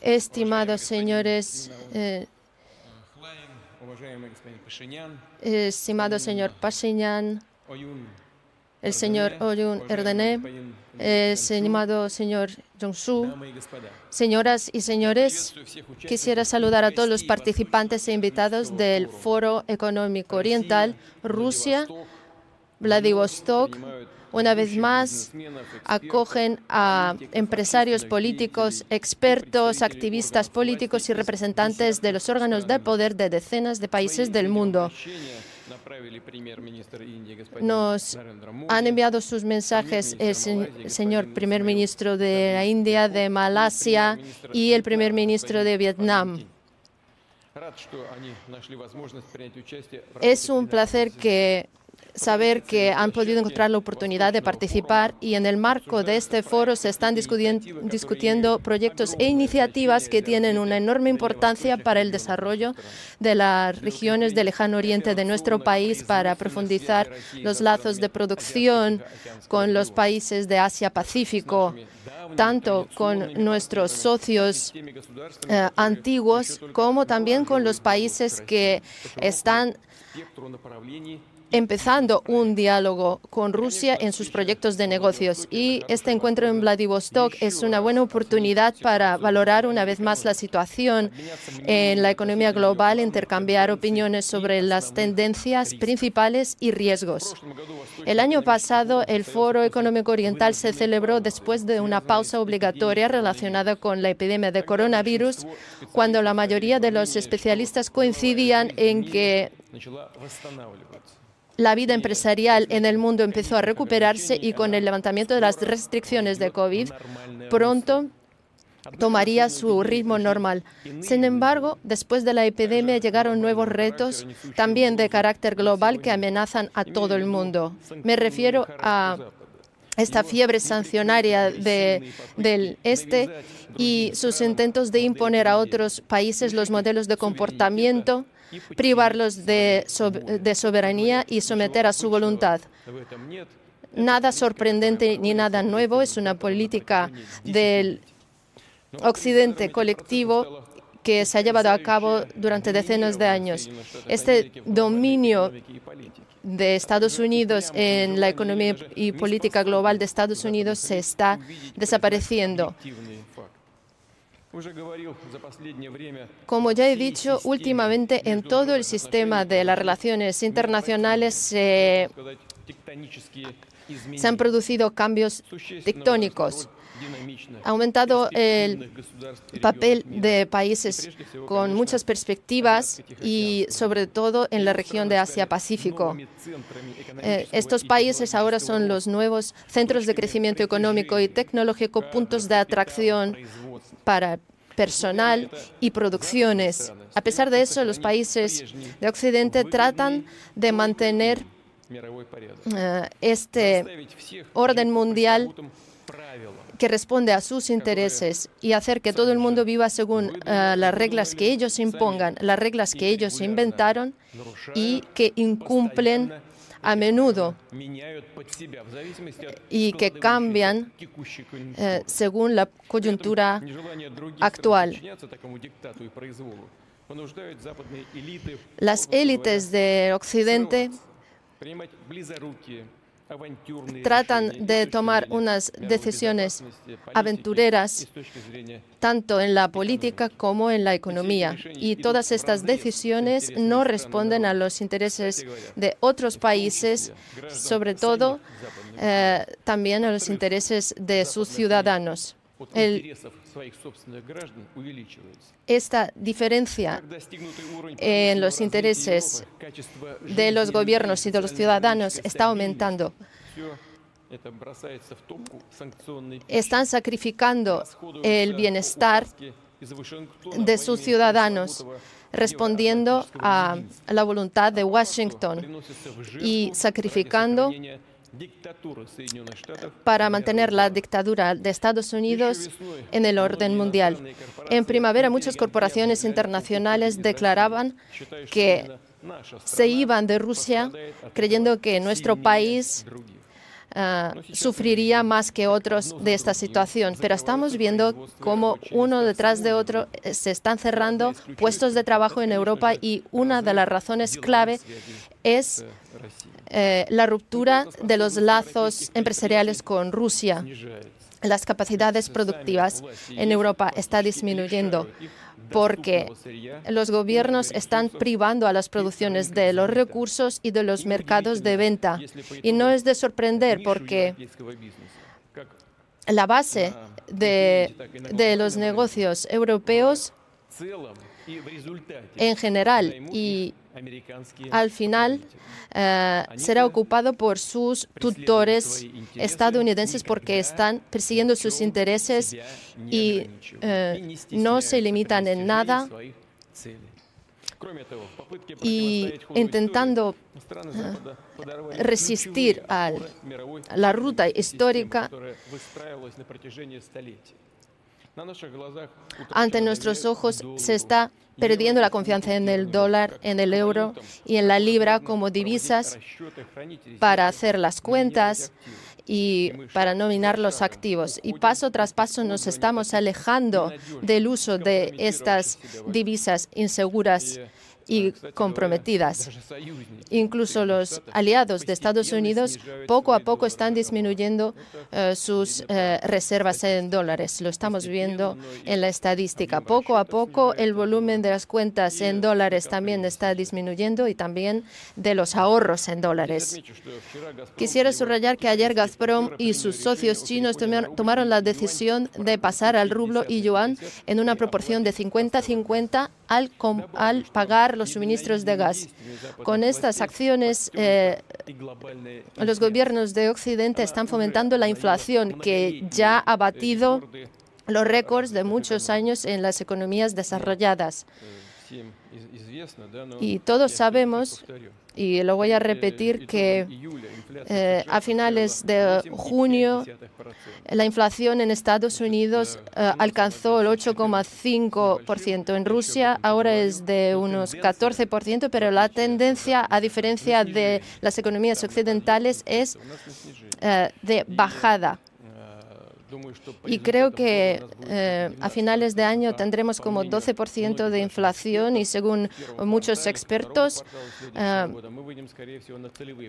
Estimados señores, eh, estimado señor Pashinyan, el señor Oyun Erdené, eh, estimado señor Jong-su, señoras y señores, quisiera saludar a todos los participantes e invitados del Foro Económico Oriental, Rusia, Vladivostok, una vez más, acogen a empresarios políticos, expertos, activistas políticos y representantes de los órganos de poder de decenas de países del mundo. Nos han enviado sus mensajes el señor primer ministro de la India, de Malasia y el primer ministro de Vietnam. Es un placer que saber que han podido encontrar la oportunidad de participar y en el marco de este foro se están discutiendo proyectos e iniciativas que tienen una enorme importancia para el desarrollo de las regiones del lejano oriente de nuestro país para profundizar los lazos de producción con los países de Asia-Pacífico tanto con nuestros socios eh, antiguos como también con los países que están empezando un diálogo con Rusia en sus proyectos de negocios y este encuentro en Vladivostok es una buena oportunidad para valorar una vez más la situación en la economía global, intercambiar opiniones sobre las tendencias principales y riesgos. El año pasado el Foro Económico Oriental se celebró después de una pausa obligatoria relacionada con la epidemia de coronavirus, cuando la mayoría de los especialistas coincidían en que la vida empresarial en el mundo empezó a recuperarse y con el levantamiento de las restricciones de COVID, pronto tomaría su ritmo normal. Sin embargo, después de la epidemia llegaron nuevos retos, también de carácter global, que amenazan a todo el mundo. Me refiero a esta fiebre sancionaria de- del este y sus intentos de imponer a otros países los modelos de comportamiento, privarlos de, soberanía y someter a su voluntad nada sorprendente ni nada nuevo, es una política del occidente colectivo que se ha llevado a cabo durante decenas de años. Este dominio de Estados Unidos en la economía y política global de Estados Unidos se está desapareciendo. Como ya he dicho, últimamente en todo el sistema de las relaciones internacionales se han producido cambios tectónicos. Ha aumentado el papel de países con muchas perspectivas y sobre todo en la región de Asia-Pacífico. Eh, estos países ahora son los nuevos centros de crecimiento económico y tecnológico, puntos de atracción para personal y producciones. A pesar de eso, los países de Occidente tratan de mantener eh, este orden mundial que responde a sus intereses y hacer que todo el mundo viva según eh, las reglas que ellos impongan, las reglas que ellos inventaron y que incumplen a menudo y que cambian eh, según la coyuntura actual. Las élites del Occidente tratan de tomar unas decisiones aventureras, tanto en la política como en la economía. Y todas estas decisiones no responden a los intereses de otros países, sobre todo eh, también a los intereses de sus ciudadanos esta diferencia en los intereses de los gobiernos y de los ciudadanos está aumentando. Están sacrificando el bienestar de sus ciudadanos respondiendo a la voluntad de Washington y sacrificando para mantener la dictadura de Estados Unidos en el orden mundial. En primavera muchas corporaciones internacionales declaraban que se iban de Rusia creyendo que nuestro país Ah, sufriría más que otros de esta situación, pero estamos viendo cómo uno detrás de otro eh, se están cerrando puestos de trabajo en Europa y una de las razones clave es eh, la ruptura de los lazos empresariales con Rusia. Las capacidades productivas en Europa están disminuyendo porque los gobiernos están privando a las producciones de los recursos y de los mercados de venta. Y no es de sorprender porque la base de, los negocios europeos en general y al final eh, será ocupado por sus tutores estadounidenses porque están persiguiendo sus intereses y eh, no se limitan en nada y intentando eh, resistir a la ruta histórica ante nuestros ojos se está perdiendo la confianza en el dólar, en el euro y en la libra como divisas para hacer las cuentas y para nominar los activos. Y paso tras paso nos estamos alejando del uso de estas divisas inseguras y comprometidas. Incluso los aliados de Estados Unidos poco a poco están disminuyendo eh, sus eh, reservas en dólares. Lo estamos viendo en la estadística. Poco a poco el volumen de las cuentas en dólares también está disminuyendo y también de los ahorros en dólares. Quisiera subrayar que ayer Gazprom y sus socios chinos tomaron la decisión de pasar al rublo y yuan en una proporción de 50-50 al, al pagar los suministros de gas. Con estas acciones, eh, los gobiernos de Occidente están fomentando la inflación que ya ha batido los récords de muchos años en las economías desarrolladas. Y todos sabemos y lo voy a repetir que eh, a finales de junio la inflación en Estados Unidos eh, alcanzó el 8,5%. En Rusia ahora es de unos 14%, pero la tendencia, a diferencia de las economías occidentales, es eh, de bajada. Y creo que eh, a finales de año tendremos como 12% de inflación y según muchos expertos, eh,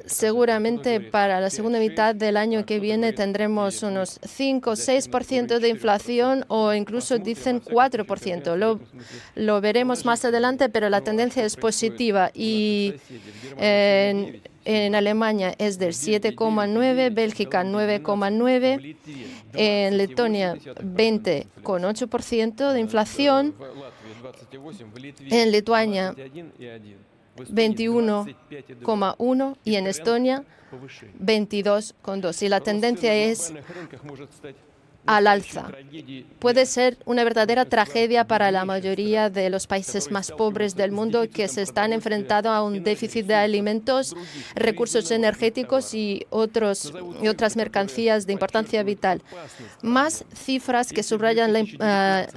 seguramente para la segunda mitad del año que viene tendremos unos 5 o 6% de inflación o incluso dicen 4%. Lo, lo veremos más adelante, pero la tendencia es positiva y en Alemania es del 7,9, Bélgica 9,9, en Letonia 20,8% de inflación, en Lituania 21,1 y en Estonia 22,2. Y la tendencia es al alza. Puede ser una verdadera tragedia para la mayoría de los países más pobres del mundo que se están enfrentando a un déficit de alimentos, recursos energéticos y, otras mercancías de importancia vital. Más cifras que subrayan la, eh,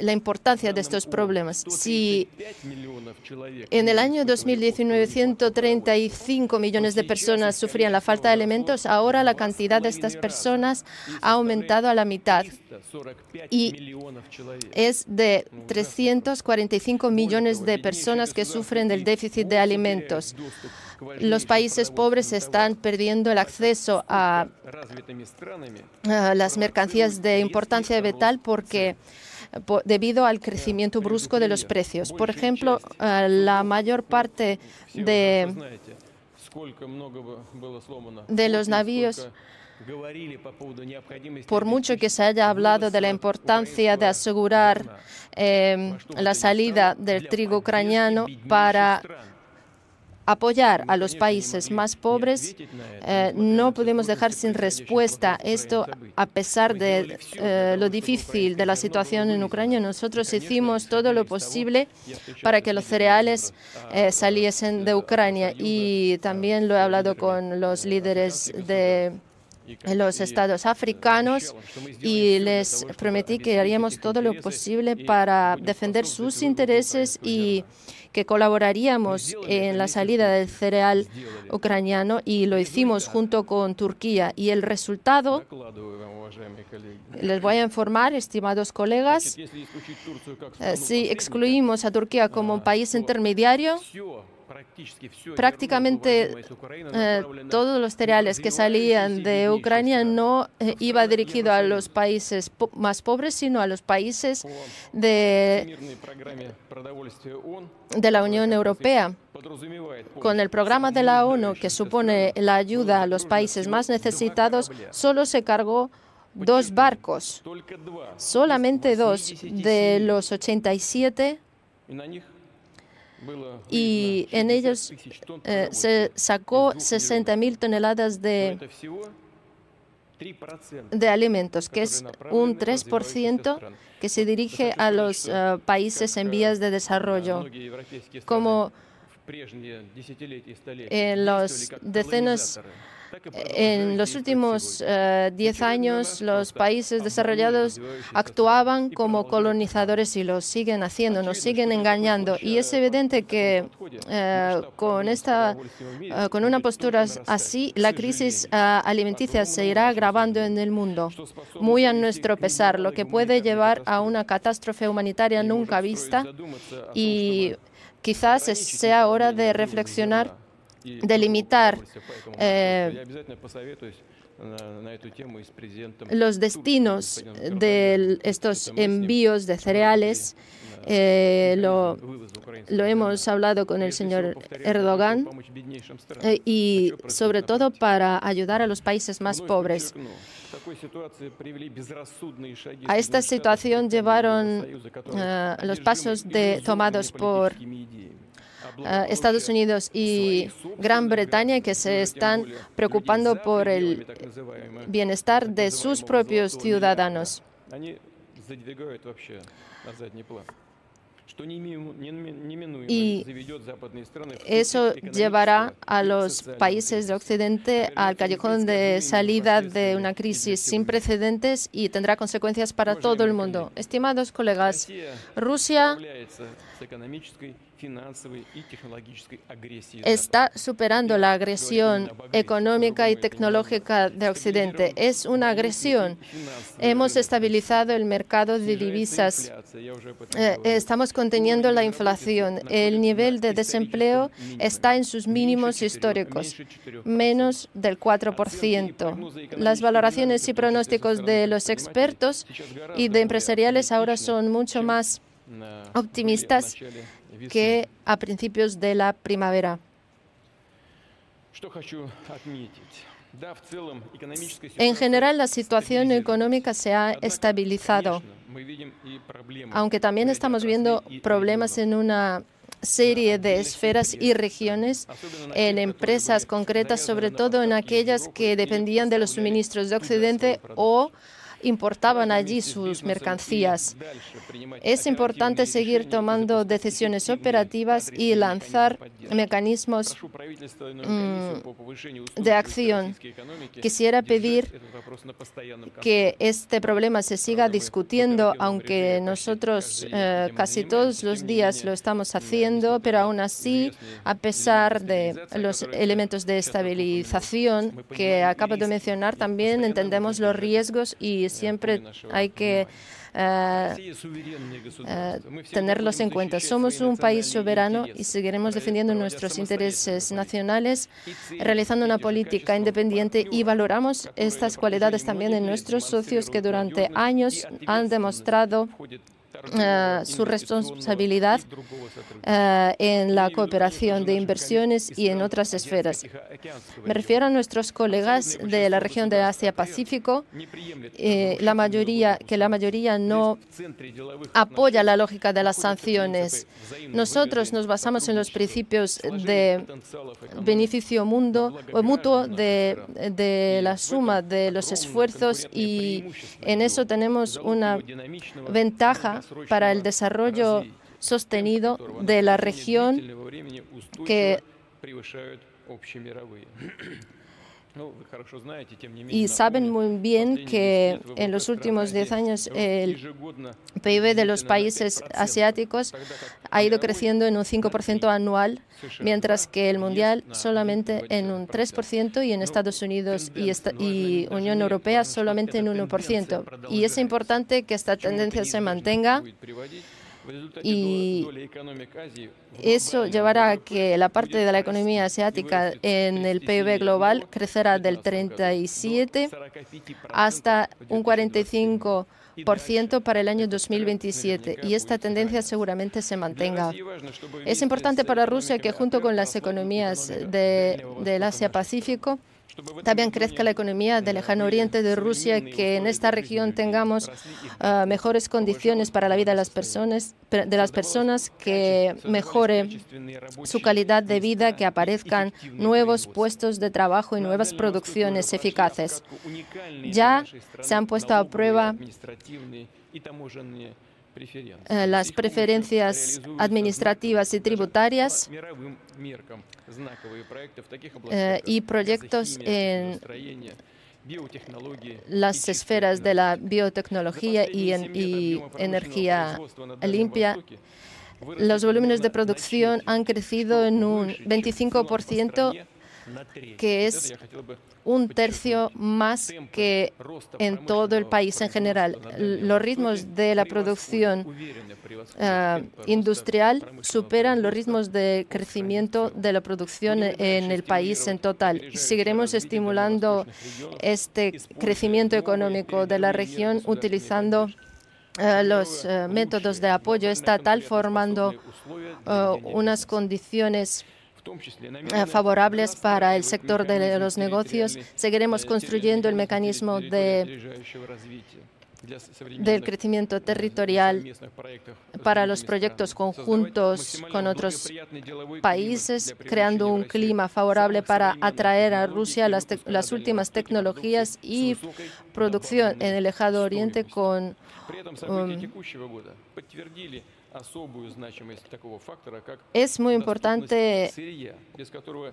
la importancia de estos problemas. Si en el año 2019 135 millones de personas sufrían la falta de alimentos, ahora la cantidad de estas personas ha aumentado a la mitad y es de 345 millones de personas que sufren del déficit de alimentos. Los países pobres están perdiendo el acceso a, las mercancías de importancia vital porque debido al crecimiento brusco de los precios. Por ejemplo, la mayor parte de, de los navíos por mucho que se haya hablado de la importancia de asegurar eh, la salida del trigo ucraniano para apoyar a los países más pobres, eh, no podemos dejar sin respuesta. esto a pesar de eh, lo difícil de la situación en Ucrania. Nosotros hicimos todo lo posible para que los cereales saliesen de Ucrania. y también lo he hablado con los líderes de en los estados africanos y les prometí que haríamos todo lo posible para defender sus intereses y que colaboraríamos en la salida del cereal ucraniano y lo hicimos junto con Turquía. Y el resultado, les voy a informar, estimados colegas, eh, si excluimos a Turquía como un país intermediario, prácticamente eh, todos los cereales que salían de Ucrania no eh, iba dirigido a los países más pobres, sino a los países de, de la Unión Europea. Con el programa de la ONU, que supone la ayuda a los países más necesitados, solo se cargó dos barcos, solamente dos de los 87 y en ellos eh, se sacó 60.000 toneladas de, de alimentos, que es un 3% que se dirige a los eh, países en vías de desarrollo. Como en los decenas en los últimos 10 eh, años, los países desarrollados actuaban como colonizadores y lo siguen haciendo, nos siguen engañando. Y es evidente que eh, con, esta, eh, con una postura así, la crisis alimenticia se irá agravando en el mundo, muy a nuestro pesar, lo que puede llevar a una catástrofe humanitaria nunca vista. Y quizás sea hora de reflexionar delimitar eh, los destinos de estos envíos de cereales. Eh, lo, lo, hemos hablado con el señor Erdogan eh, y sobre todo para ayudar a los países más pobres. A esta situación llevaron los pasos de, tomados por eh, Estados Unidos y Gran Bretaña que se están preocupando por el bienestar de sus propios ciudadanos. Y eso llevará a los países de Occidente al callejón de salida de una crisis sin precedentes y tendrá consecuencias para todo el mundo. Estimados colegas, Rusia está superando la agresión económica y tecnológica de Occidente. Es una agresión. Hemos estabilizado el mercado de divisas. Eh, estamos conteniendo la inflación. El nivel de desempleo está en sus mínimos históricos, menos del 4%. Las valoraciones y pronósticos de los expertos y de empresariales ahora son mucho más optimistas que a principios de la primavera. En general, la situación económica se ha estabilizado, aunque también estamos viendo problemas en una serie de esferas y regiones, en empresas concretas, sobre todo en aquellas que dependían de los suministros de Occidente o importaban allí sus mercancías. Es importante seguir tomando decisiones operativas y lanzar mecanismos mm, de acción. Quisiera pedir que este problema se siga discutiendo, aunque nosotros eh, casi todos los días lo estamos haciendo, pero aún así, a pesar de los elementos de estabilización que acabo de mencionar, también entendemos los riesgos y siempre hay que eh, eh, tenerlos en cuenta. Somos un país soberano y seguiremos defendiendo nuestros intereses nacionales, realizando una política independiente y valoramos estas cualidades también en nuestros socios que durante años han demostrado eh, su responsabilidad eh, en la cooperación de inversiones y en otras esferas. Me refiero a nuestros colegas de la región de Asia-Pacífico, eh, la mayoría, que la mayoría no apoya la lógica de las sanciones. Nosotros nos basamos en los principios de beneficio mundo, o mutuo de, de la suma de los esfuerzos y en eso tenemos una ventaja para el desarrollo sostenido de la región que Y saben muy bien que en los últimos 10 años el PIB de los países asiáticos ha ido creciendo en un 5% anual, mientras que el mundial solamente en un 3% y en Estados Unidos y, y Unión Europea solamente en un 1%. Y es importante que esta tendencia se mantenga y eso llevará a que la parte de la economía asiática en el PIB global crecerá del 37 hasta un 45 para el año 2027 y esta tendencia seguramente se mantenga. Es importante para Rusia que junto con las economías de, del Asia-Pacífico también crezca la economía del lejano oriente de Rusia, que en esta región tengamos ah, mejores condiciones para la vida de las personas, de las personas, que mejore su calidad de vida, que aparezcan nuevos puestos de trabajo y nuevas producciones eficaces. Ya se han puesto a prueba eh, las preferencias administrativas y tributarias eh, y proyectos en las esferas de la biotecnología y, y energía limpia. Los volúmenes de producción han crecido en un 25% que es un tercio más que en todo el país en general. Los ritmos de la producción eh, industrial superan los ritmos de crecimiento de la producción en el país en total. Seguiremos estimulando este crecimiento económico de la región utilizando eh, los eh, métodos de apoyo estatal, formando unas condiciones favorables para el sector de los negocios. Seguiremos construyendo el mecanismo de del crecimiento territorial para los proyectos conjuntos con otros países, creando un clima favorable para atraer a Rusia las, las últimas tecnologías y producción en el lejano oriente con um, es muy importante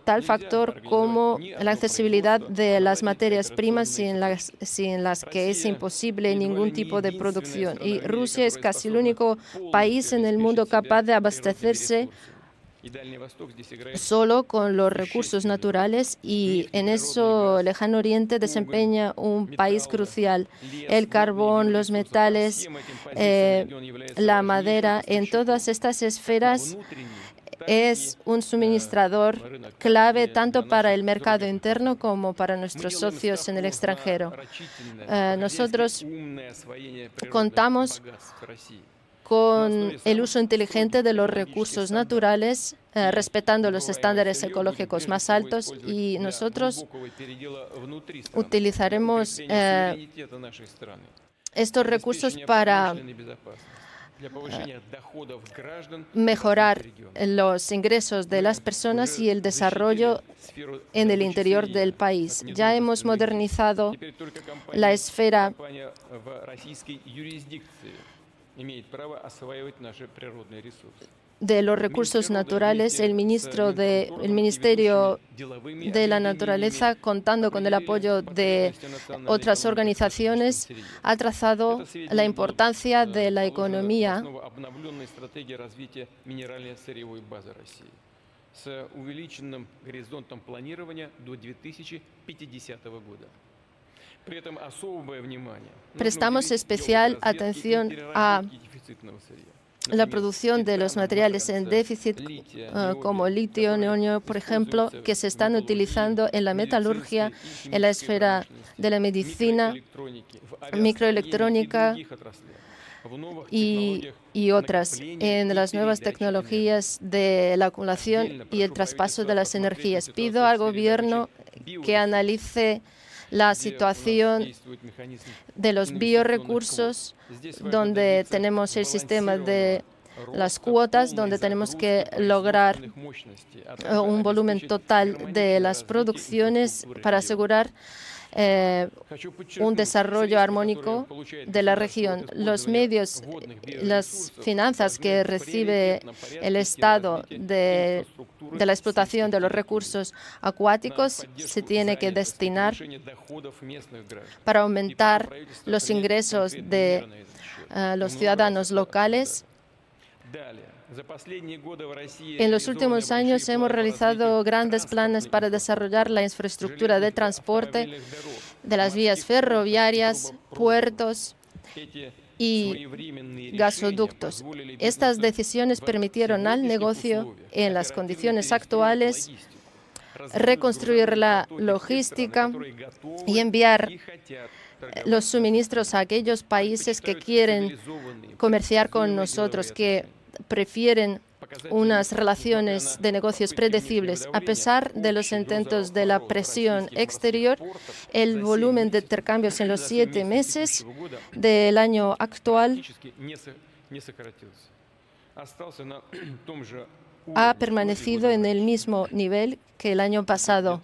tal factor como la accesibilidad de las materias primas sin las, sin las que es imposible ningún tipo de producción. Y Rusia es casi el único país en el mundo capaz de abastecerse solo con los recursos naturales y en eso Lejano Oriente desempeña un país crucial. El carbón, los metales, eh, la madera, en todas estas esferas es un suministrador clave tanto para el mercado interno como para nuestros socios en el extranjero. Eh, nosotros contamos con el uso inteligente de los recursos naturales, eh, respetando los estándares ecológicos más altos y nosotros utilizaremos eh, estos recursos para mejorar los ingresos de las personas y el desarrollo en el interior del país. Ya hemos modernizado la esfera de los recursos naturales, el ministro de, el Ministerio de la Naturaleza, contando con el apoyo de otras organizaciones, ha trazado la importancia de la economía Prestamos especial atención a la producción de los materiales en déficit, eh, como litio, neonio, por ejemplo, que se están utilizando en la metalurgia, en la esfera de la medicina, microelectrónica y, y, otras, en las nuevas tecnologías de la acumulación y el traspaso de las energías. Pido al Gobierno que analice la situación de los biorecursos, donde tenemos el sistema de las cuotas, donde tenemos que lograr un volumen total de las producciones para asegurar eh, un desarrollo armónico de la región. Los medios, las finanzas que recibe el Estado de, la explotación de los recursos acuáticos se tiene que destinar para aumentar los ingresos de eh, los ciudadanos locales en los últimos años hemos realizado grandes planes para desarrollar la infraestructura de transporte de las vías ferroviarias, puertos y gasoductos. Estas decisiones permitieron al negocio, en las condiciones actuales, reconstruir la logística y enviar los suministros a aquellos países que quieren comerciar con nosotros, que prefieren unas relaciones de negocios predecibles. A pesar de los intentos de la presión exterior, el volumen de intercambios en los siete meses del año actual ha permanecido en el mismo nivel que el año pasado,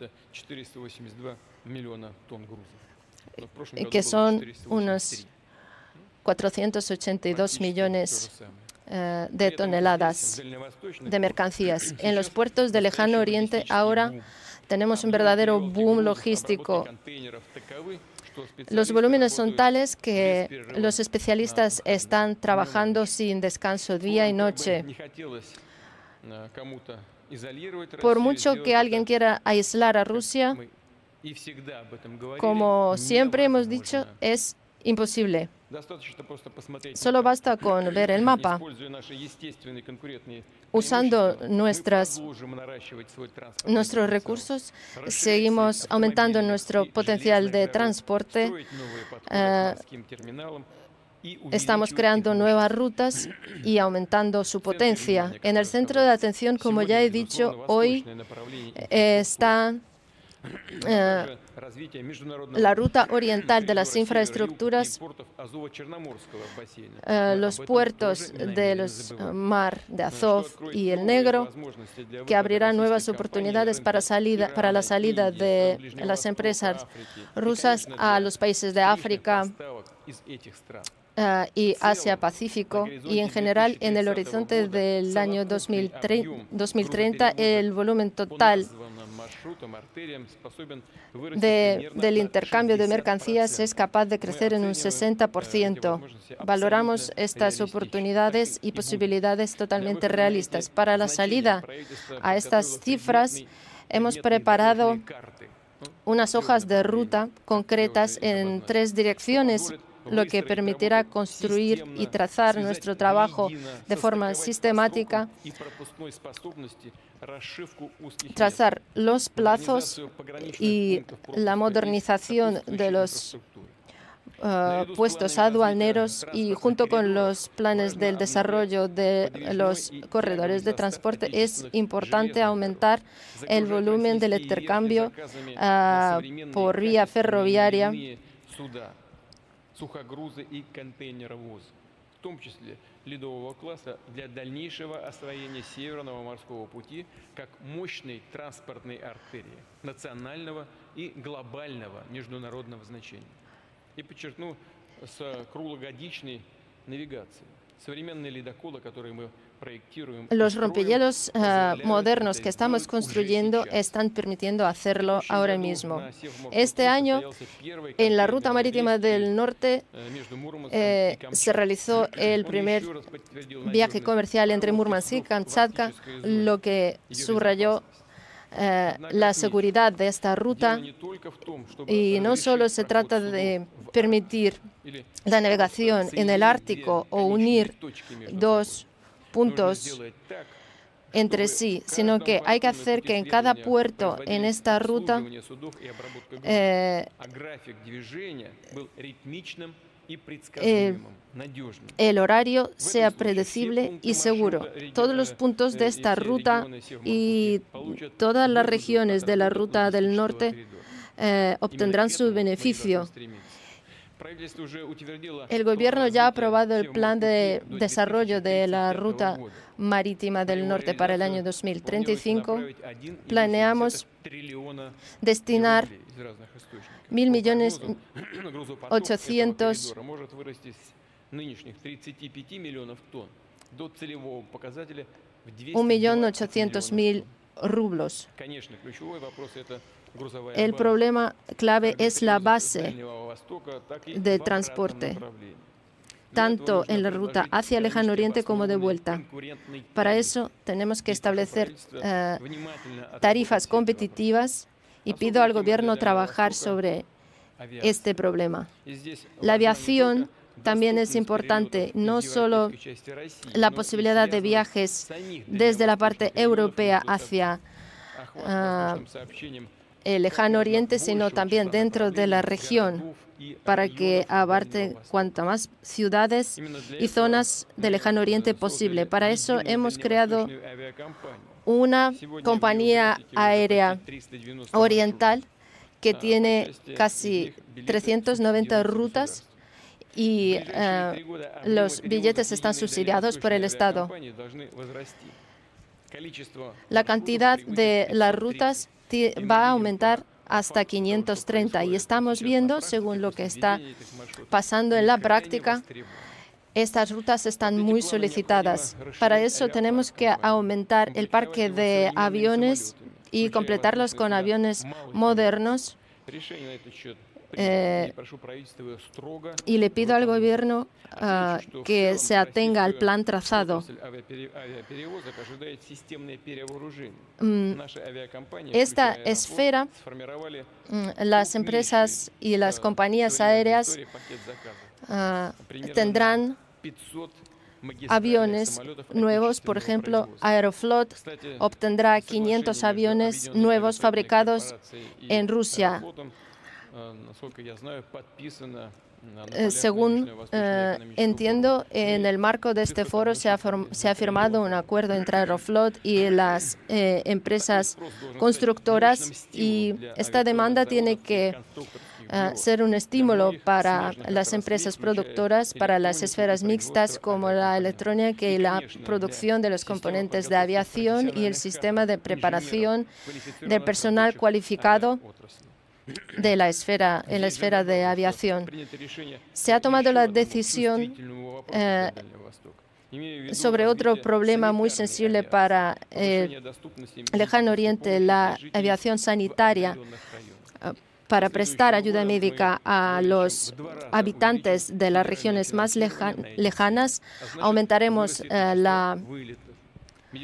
que son unos 482 millones eh, de toneladas de mercancías. En los puertos del Lejano Oriente ahora tenemos un verdadero boom logístico. Los volúmenes son tales que los especialistas están trabajando sin descanso día y noche. Por mucho que alguien quiera aislar a Rusia, como siempre hemos dicho, es Imposible. Solo basta con ver el mapa. Usando nuestras, nuestros recursos, seguimos aumentando nuestro potencial de transporte. Э, estamos creando nuevas rutas y aumentando su potencia. En el centro de atención, como ya he dicho, hoy eh, están eh, la ruta oriental de las infraestructuras, eh, los puertos de los eh, mar de Azov y el Negro, que abrirán nuevas oportunidades para, la salida de las empresas rusas a los países de África y Asia-Pacífico. Y en general, en el horizonte del año 2030, 2030 el volumen total del intercambio de mercancías es capaz de crecer en un 60%. Valoramos estas oportunidades y posibilidades totalmente realistas. Para la salida a estas cifras, hemos preparado unas hojas de ruta concretas en tres direcciones lo que permitirá construir y trazar nuestro trabajo de forma sistemática, trazar los plazos y la modernización de los eh, puestos aduaneros y junto con los planes del desarrollo de los corredores de transporte es importante aumentar el volumen del intercambio ah, por vía ferroviaria сухогрузы и контейнеровоз, в том числе ледового класса для дальнейшего освоения Северного морского пути как мощной транспортной артерии национального и глобального международного значения. И подчеркну, с круглогодичной навигацией. Современные ледоколы, которые мы Los rompehielos modernos que estamos construyendo están permitiendo hacerlo ahora mismo. Este año, en la ruta marítima del norte, se realizó el primer viaje comercial entre Murmansk y Kamchatka, lo que subrayó la seguridad de esta ruta y no solo se trata de permitir la navegación en el Ártico o unir dos puntos entre sí, sino que hay que hacer que en cada puerto en esta ruta eh, eh, el horario sea predecible y seguro. Todos los puntos de esta ruta y todas las regiones de la ruta del norte eh, obtendrán su beneficio. El gobierno ya ha aprobado el plan de desarrollo de la ruta marítima del norte para el año 2035. Planeamos destinar mil millones 800 1.800.000 rublos. El problema clave es la base de transporte, tanto en la ruta hacia el Lejano Oriente como de vuelta. Para eso tenemos que establecer eh, tarifas competitivas y pido al Gobierno trabajar sobre este problema. La aviación también es importante no solo la posibilidad de viajes desde la parte europea hacia uh, el lejano oriente, sino también dentro de la región, para que abarque cuantas más ciudades y zonas del lejano oriente posible. Para eso hemos creado una compañía aérea oriental que tiene casi 390 rutas y eh, los billetes están subsidiados por el Estado. La cantidad de las rutas va a aumentar hasta 530 y estamos viendo, según lo que está pasando en la práctica, estas rutas están muy solicitadas. Para eso tenemos que aumentar el parque de aviones y completarlos con aviones modernos eh, y le pido al gobierno que se atenga al plan trazado. En Esta esfera, las empresas y las compañías aéreas tendrán aviones nuevos, por ejemplo, Aeroflot obtendrá 500 aviones nuevos fabricados en Rusia. Eh, Según eh, entiendo, en el marco de este foro se ha, form- se ha firmado un acuerdo entre Aeroflot y las eh, empresas constructoras y esta demanda tiene que eh, ser un estímulo para las empresas productoras, para las esferas mixtas como la electrónica y la producción de los componentes de aviación y el sistema de preparación del personal cualificado de la esfera, en la esfera de aviación. Se ha tomado la decisión eh, sobre otro problema muy sensible para el lejano oriente, la aviación sanitaria, eh, para prestar ayuda médica a los habitantes de las regiones más leja- lejanas. Aumentaremos eh, la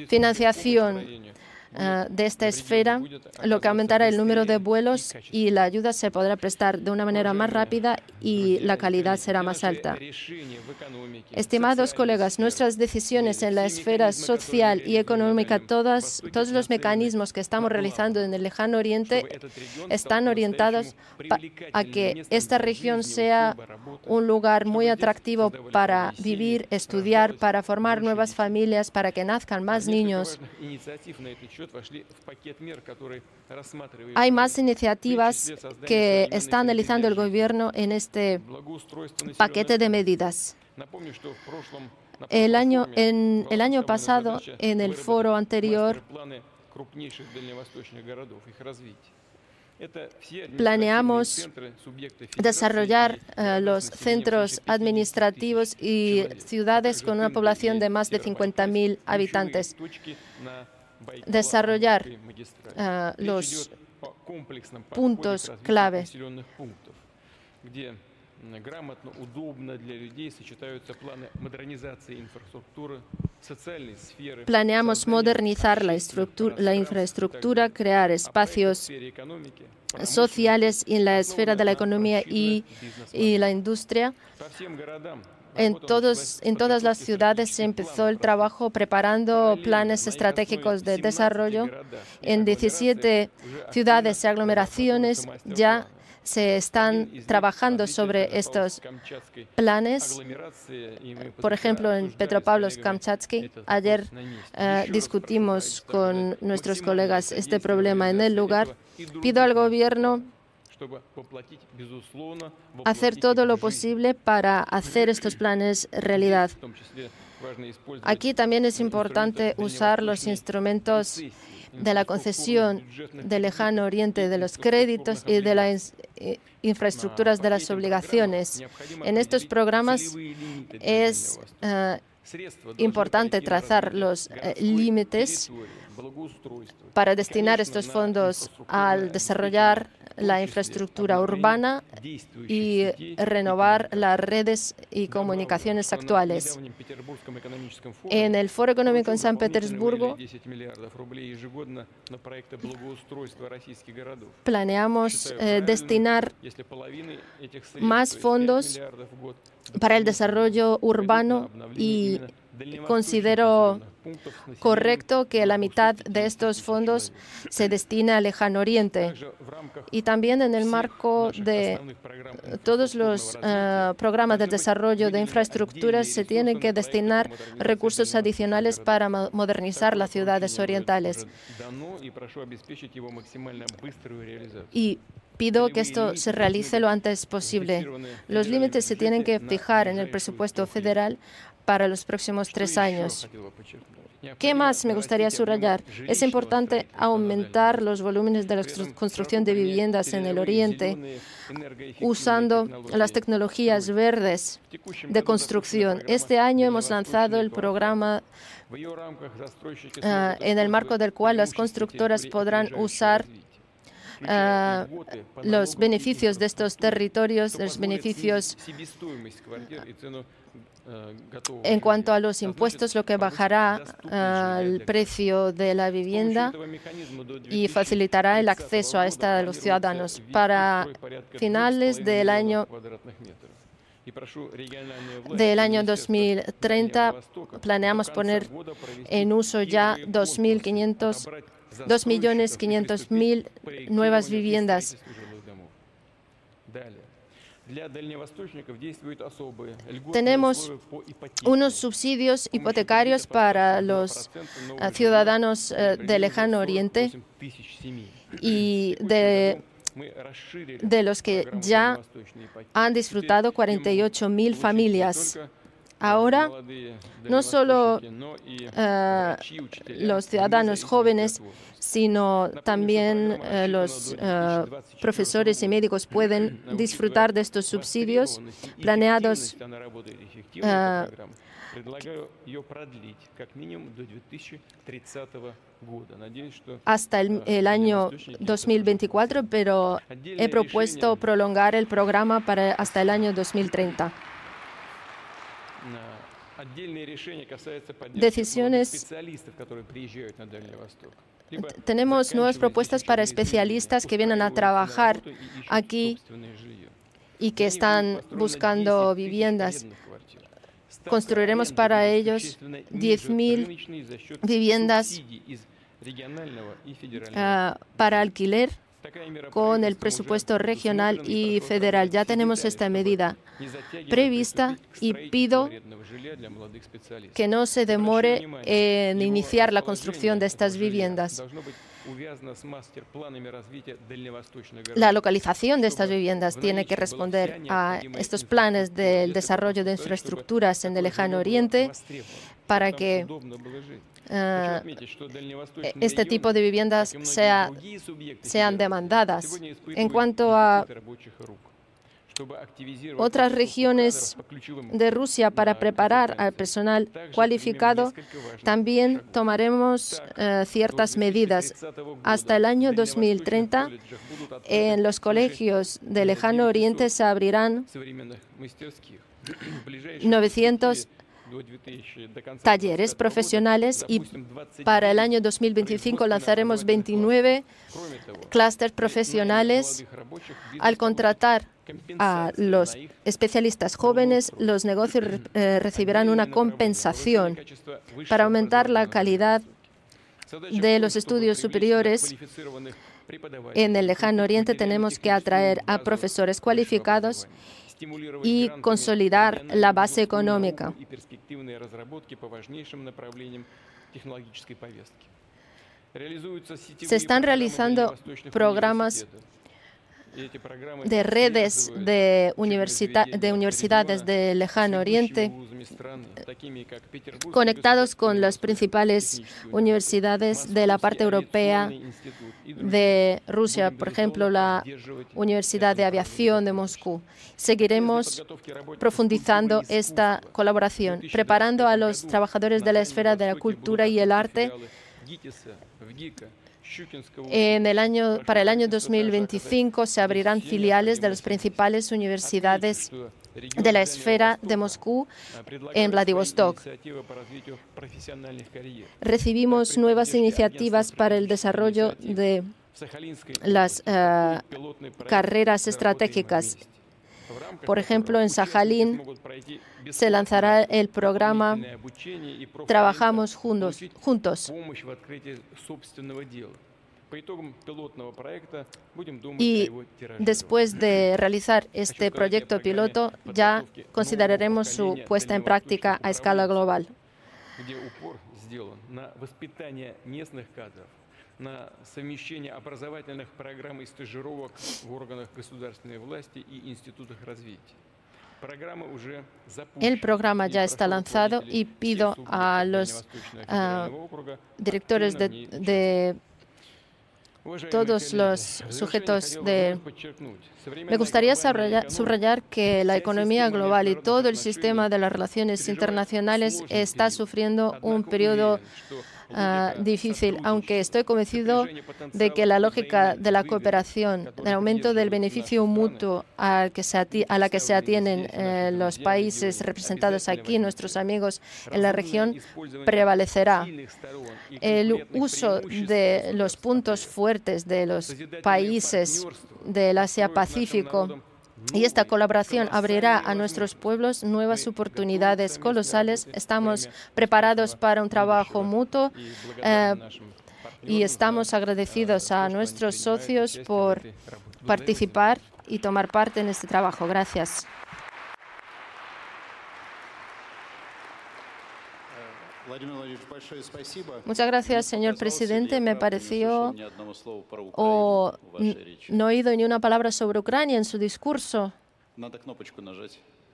financiación eh, de esta esfera, lo que aumentará el número de vuelos y la ayuda se podrá prestar de una manera más rápida y la calidad será más alta. Estimados colegas, nuestras decisiones en la esfera social y económica, todas, todos los mecanismos que estamos realizando en el lejano oriente están orientados a que esta región sea un lugar muy atractivo para vivir, estudiar, para formar nuevas familias, para que nazcan más niños. Hay más iniciativas que está analizando el gobierno en este paquete de medidas. El año, en, el año pasado, en el foro anterior, planeamos desarrollar eh, los centros administrativos y ciudades con una población de más de 50.000 habitantes Desarrollar eh, los puntos clave. где м, грамотно, удобно для людей сочетаются планы модернизации инфраструктуры, социальной сферы, Planeamos создания modernizar la, общественного estructu- la пространства, infraestructura, так далее. crear А проекты в espacios сфере экономики, sociales en la esfera de la economía y, y la industria. По всем городам En, todos, en todas las ciudades se empezó el trabajo preparando planes estratégicos de desarrollo. En 17 ciudades y aglomeraciones ya se están trabajando sobre estos planes. Por ejemplo, en Petropavlovsk Kamchatsky, ayer eh, discutimos con nuestros colegas este problema en el lugar. Pido al gobierno hacer todo lo posible para hacer estos planes realidad. Aquí también es importante usar los instrumentos de la concesión del lejano oriente de los créditos y de las eh, infraestructuras de las obligaciones. En estos programas es э, importante trazar los э, límites para destinar estos fondos al desarrollar la infraestructura urbana y renovar las redes y comunicaciones actuales. En el Foro Económico en San Petersburgo planeamos eh, destinar más fondos para el desarrollo urbano y considero correcto que la mitad de estos fondos se destine al lejano oriente. Y también en el marco de todos los eh, programas de desarrollo de infraestructuras se tienen que destinar recursos adicionales para modernizar las ciudades orientales. Y pido que esto se realice lo antes posible. Los límites se tienen que fijar en el presupuesto federal para los próximos tres años. ¿Qué más me gustaría subrayar? Es importante aumentar los volúmenes de la construcción de viviendas en el Oriente usando las tecnologías verdes de construcción. Este año hemos lanzado el programa ah, en el marco del cual las constructoras podrán usar ah, los beneficios de estos territorios, los beneficios en cuanto a los impuestos, lo que bajará el precio de la vivienda y facilitará el acceso a esta de los ciudadanos. Para finales del año del año 2030 planeamos poner en uso ya 2.500.000 nuevas viviendas. Tenemos unos subsidios hipotecarios para los ciudadanos eh, del lejano oriente. y de, de los que ya han disfrutado 48.000 familias. Ahora, no solo eh, los ciudadanos jóvenes, sino también eh, los eh, profesores y médicos pueden disfrutar de estos subsidios planeados hasta el, año 2024, pero he propuesto prolongar el programa para hasta el año 2030 decisiones tenemos nuevas propuestas para especialistas que vienen a trabajar aquí y que están buscando viviendas. Construiremos para ellos 10.000 viviendas para alquiler con el presupuesto regional y federal. Ya tenemos esta medida prevista y pido que no se demore en iniciar la construcción de estas viviendas. La localización de estas viviendas tiene que responder a estos planes del desarrollo de infraestructuras en el lejano oriente para que este tipo de viviendas sean demandadas. En cuanto a otras regiones de Rusia para preparar al personal cualificado, también tomaremos eh, ciertas medidas. Hasta el año 2030, en los colegios de lejano oriente se abrirán 900 talleres profesionales y para el año 2025 lanzaremos 29 clústeres profesionales al contratar a los especialistas jóvenes, los negocios eh, recibirán una compensación para aumentar la calidad de los estudios superiores. En el lejano oriente tenemos que atraer a profesores cualificados y consolidar la base económica. Se están realizando programas de redes de, de universidades del lejano oriente conectados con las principales universidades de la parte europea de Rusia, por ejemplo, la Universidad de Aviación de Moscú. Seguiremos profundizando esta colaboración, preparando a los trabajadores de la esfera de la cultura y el arte en el año, para el año 2025 se abrirán filiales de las principales universidades de la esfera de Moscú en Vladivostok. Recibimos nuevas iniciativas para el desarrollo de las eh, carreras estratégicas. Por ejemplo, en Sajalín se lanzará el programa Trabajamos juntos. juntos. Y después de realizar este proyecto piloto, ya consideraremos su puesta en práctica a escala global. на совмещение образовательных программ и стажировок в органах государственной власти и институтах развития. El programa ya está lanzado y pido a los uh, directores de, de todos los sujetos de... Me gustaría subrayar que la economía global y todo el sistema de las relaciones internacionales está sufriendo un periodo Ah, difícil, aunque estoy convencido de que la lógica de la cooperación, del aumento del beneficio mutuo a, que se a la que se atienen eh, los países representados aquí, nuestros amigos en la región, prevalecerá. El uso de los puntos fuertes de los países del Asia-Pacífico y esta colaboración abrirá a nuestros pueblos nuevas oportunidades colosales. Estamos preparados para un trabajo mutuo eh, y estamos agradecidos a nuestros socios por participar y tomar parte en este trabajo. Gracias. Muchas gracias, señor presidente. Me pareció o no he oído ni una palabra sobre Ucrania en su discurso.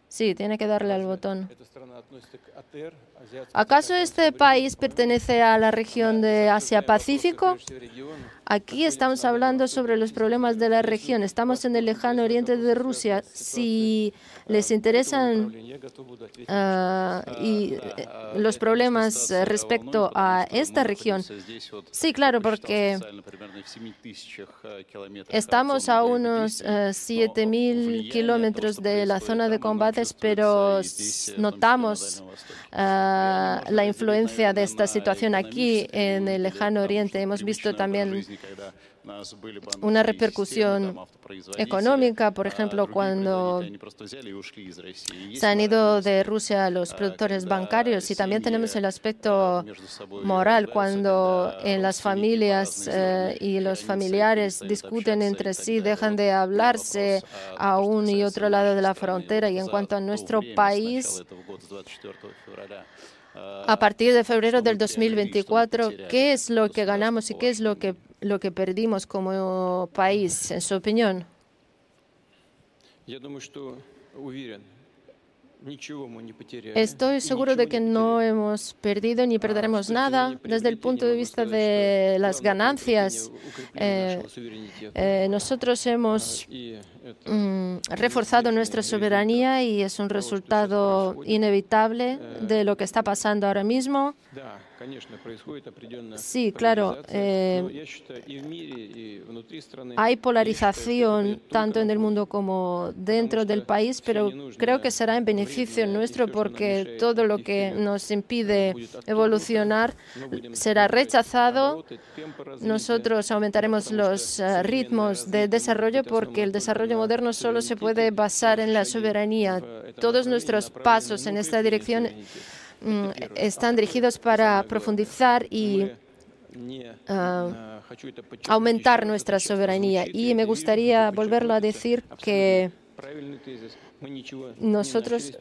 Sí, tiene que darle al botón. ¿Acaso este país pertenece a la región de Asia-Pacífico? Aquí estamos hablando sobre los problemas de la región. Estamos en el lejano oriente de Rusia. Si les interesan ah, y, eh, los problemas respecto a esta región, sí, claro, porque estamos a unos 7.000 kilómetros de la zona de pero notamos ah, la influencia de esta situación aquí en el lejano oriente. Hemos visto también una repercusión económica, por ejemplo, cuando se han ido de Rusia los productores bancarios y también tenemos el aspecto moral, cuando en las familias eh, y los familiares discuten entre sí, dejan de hablarse a un y otro lado de la frontera y en cuanto a nuestro país, a partir de febrero del 2024, ¿qué es lo que ganamos y qué es lo que lo que perdimos como país, en su opinión? Estoy seguro de que no hemos perdido ni perderemos nada desde el punto de vista de las ganancias. Eh, eh, nosotros hemos mm, reforzado nuestra soberanía y es un resultado inevitable de lo que está pasando ahora mismo. Sí, claro. Eh, hay polarización tanto en el mundo como dentro del país, pero creo que será en beneficio nuestro porque todo lo que nos impide evolucionar será rechazado. Nosotros aumentaremos los eh, ritmos de desarrollo porque el desarrollo moderno solo se puede basar en la soberanía. Todos nuestros pasos en esta dirección Mm, están dirigidos para profundizar y ah, aumentar nuestra soberanía. Y me gustaría volverlo a decir que nosotros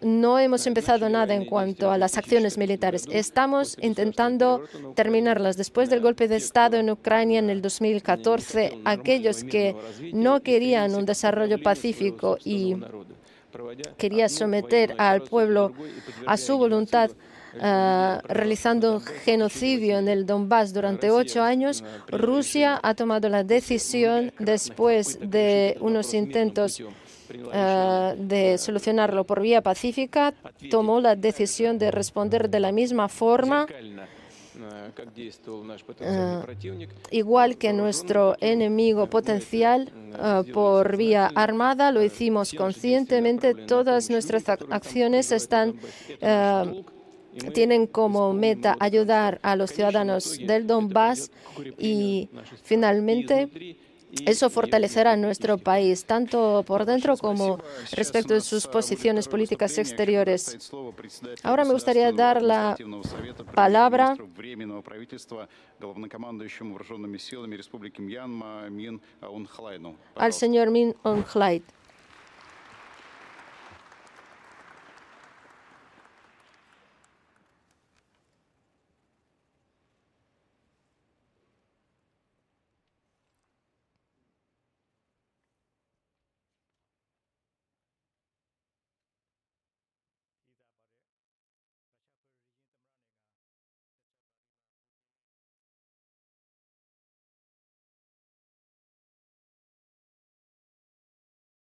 no hemos empezado nada en cuanto a las acciones militares. Estamos intentando terminarlas. Después del golpe de Estado en Ucrania en el 2014, aquellos que no querían un desarrollo pacífico y quería someter al pueblo a su voluntad, ah, realizando un genocidio en el Donbass durante ocho años, Rusia ha tomado la decisión, después de unos intentos ah, de solucionarlo por vía pacífica, tomó la decisión de responder de la misma forma, igual que nuestro enemigo potencial, ah, por vía armada. Lo hicimos conscientemente. Todas nuestras ac- acciones están tienen como meta ayudar a los ciudadanos del Donbass y finalmente eso fortalecerá nuestro país, tanto por dentro como respecto de sus posiciones políticas exteriores. Ahora me gustaría dar la palabra al señor Min Onhlait.